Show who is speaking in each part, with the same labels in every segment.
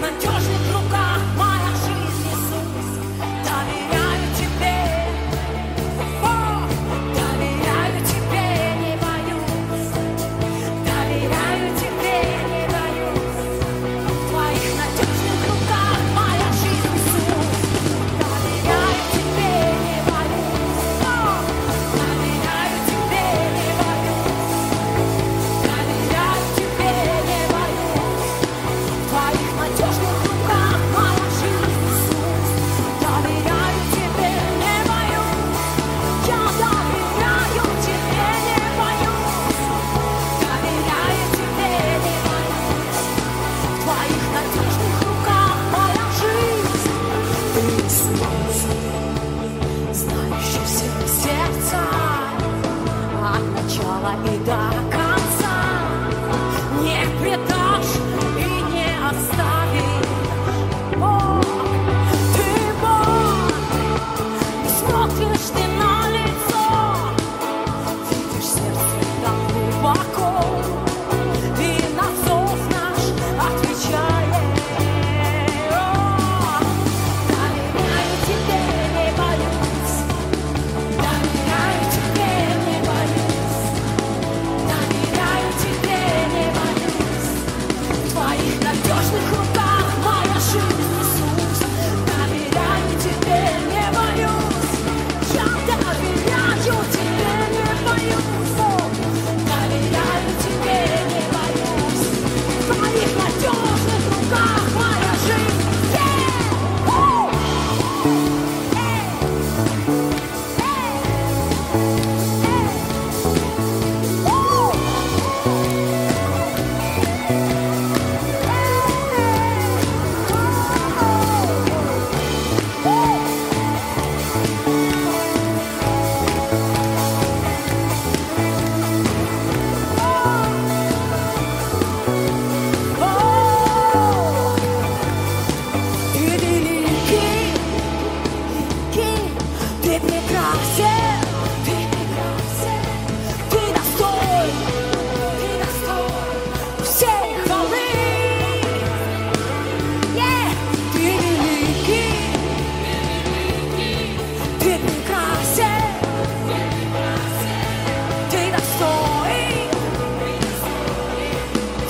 Speaker 1: my God.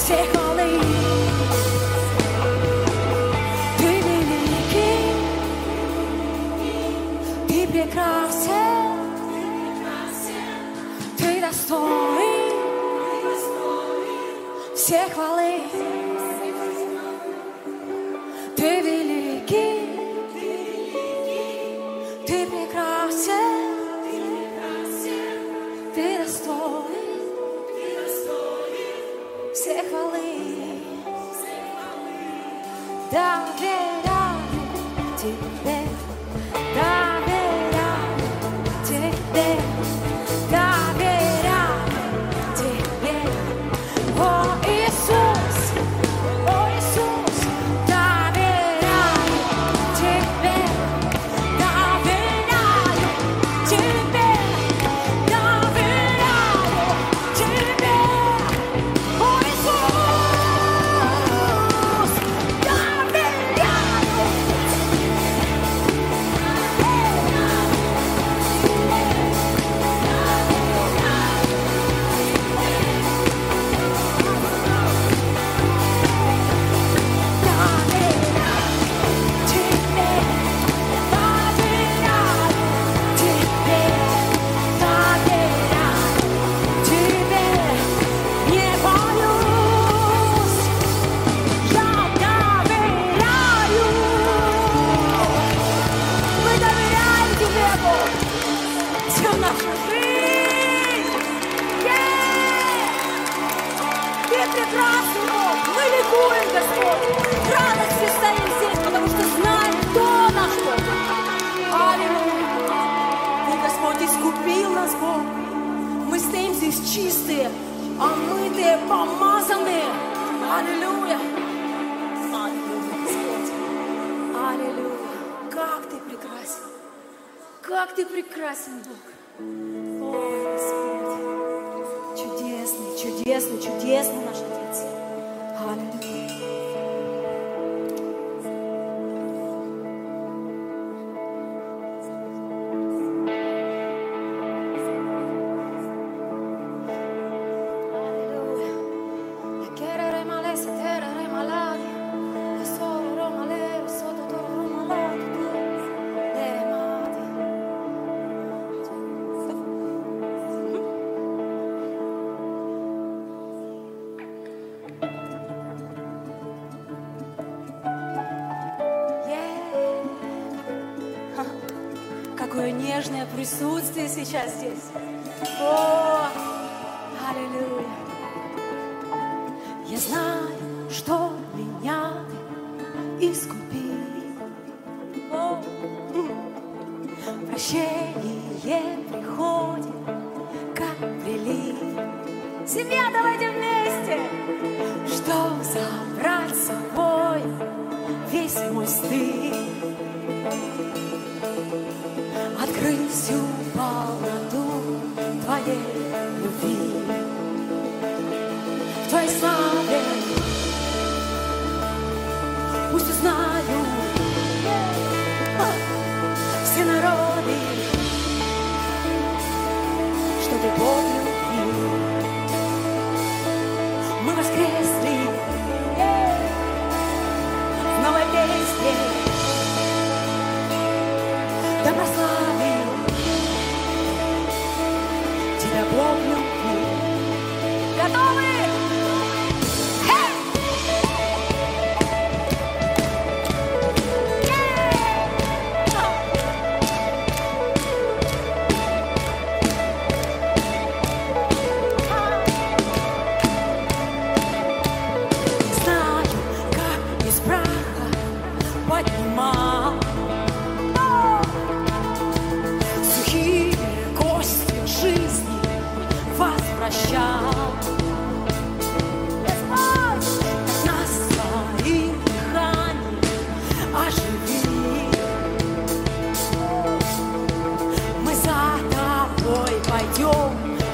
Speaker 1: consejo. 때 Аллилуйя! Аллилуйя, Господь! Аллилуйя! Как Ты прекрасен! Как Ты прекрасен, Бог! О, Господь! Чудесный, чудесный, чудесный нежное присутствие сейчас здесь. praise you, Father.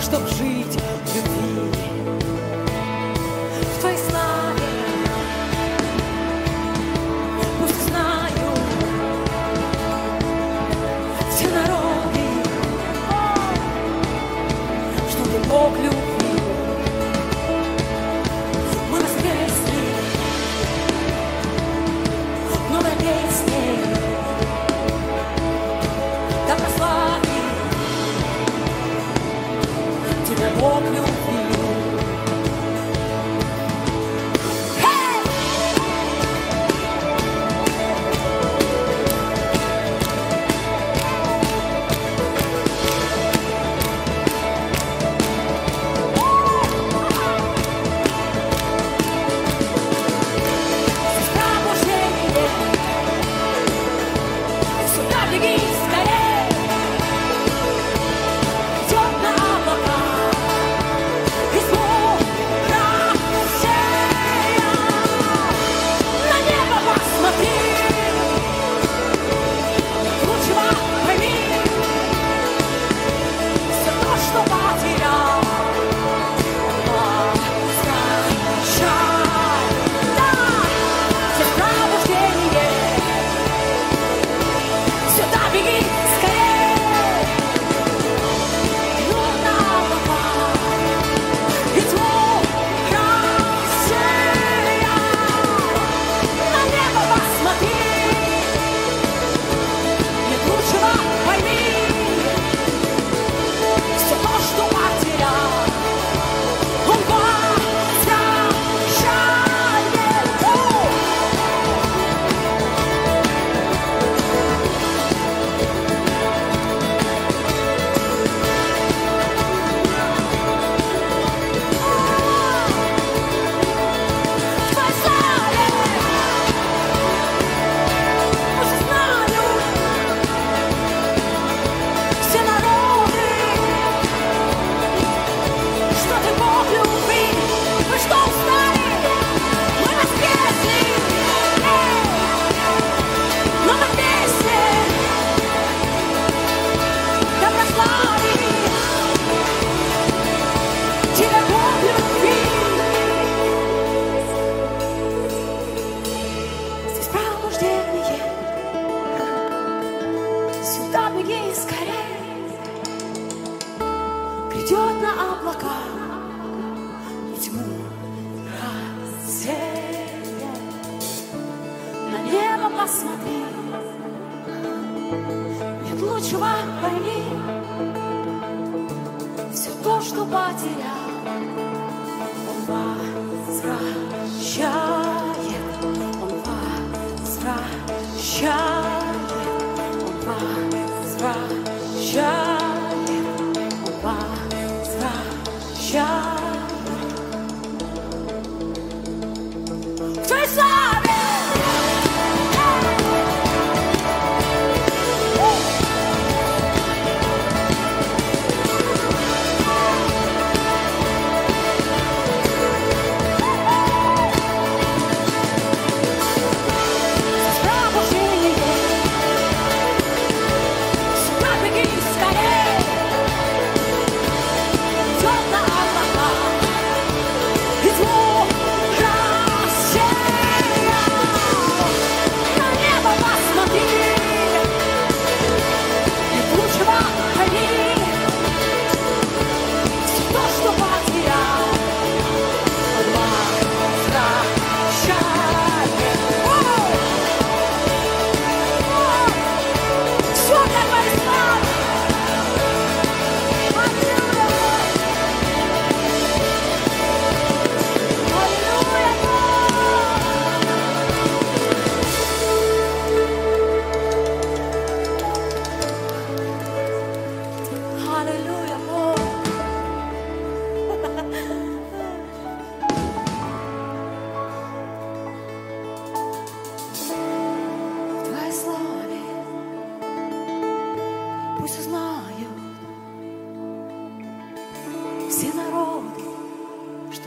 Speaker 1: чтоб жить. И скорее, Грядет на облака и тьму рассея. На небо посмотри, нет лучшего пойми, Все то, что потерял, он возвращает, он возвращает.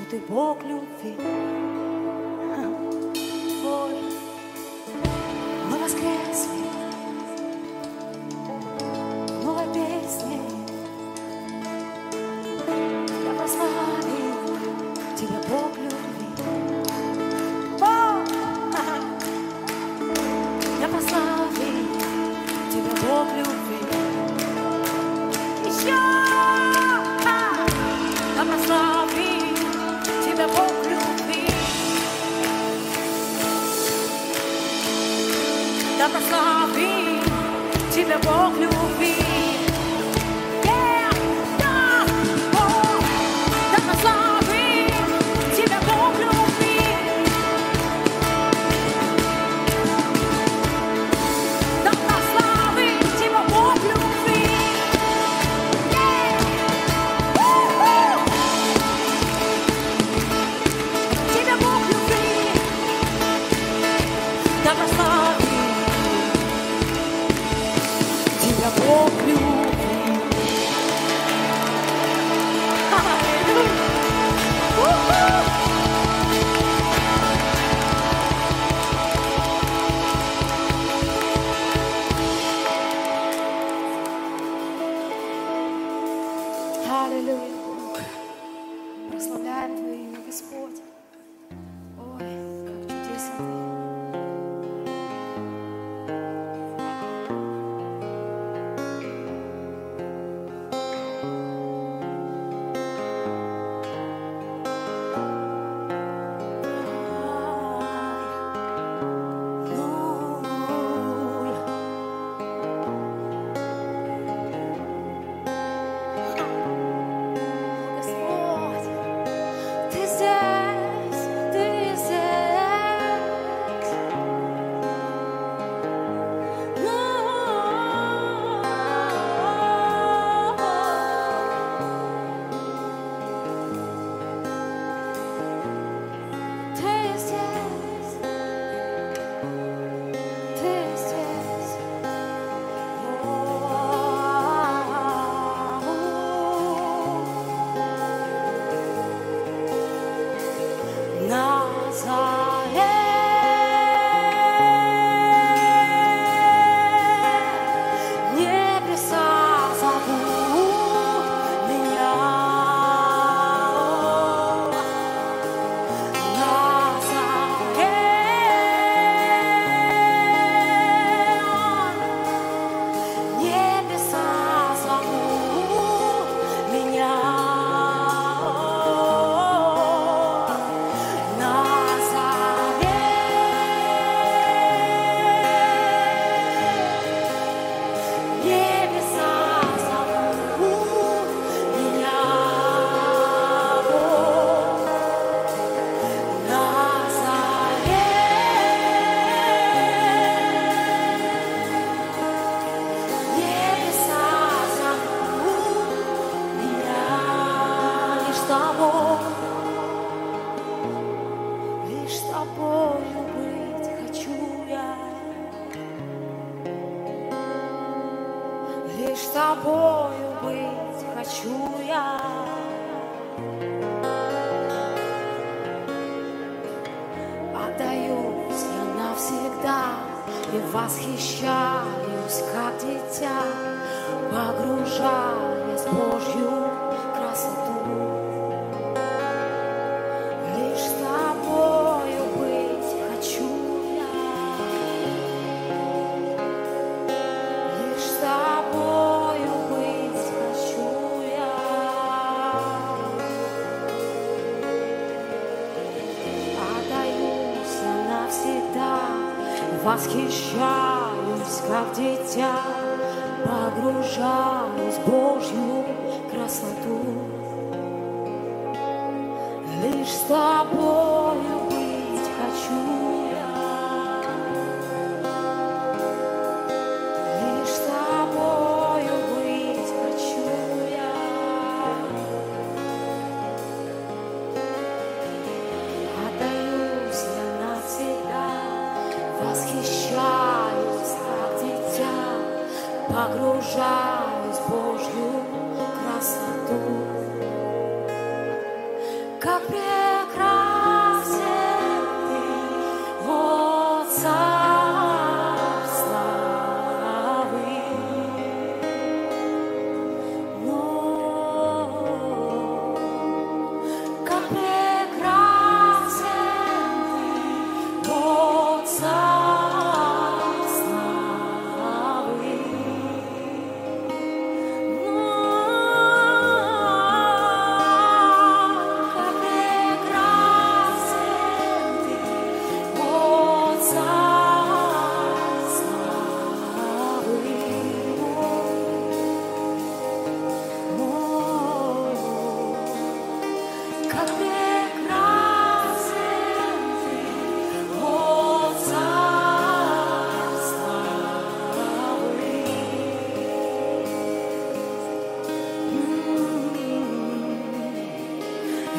Speaker 1: ты Бог любви. Да прославит тебя Бог любви. Ask his shadow.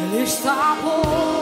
Speaker 1: Ele está bom.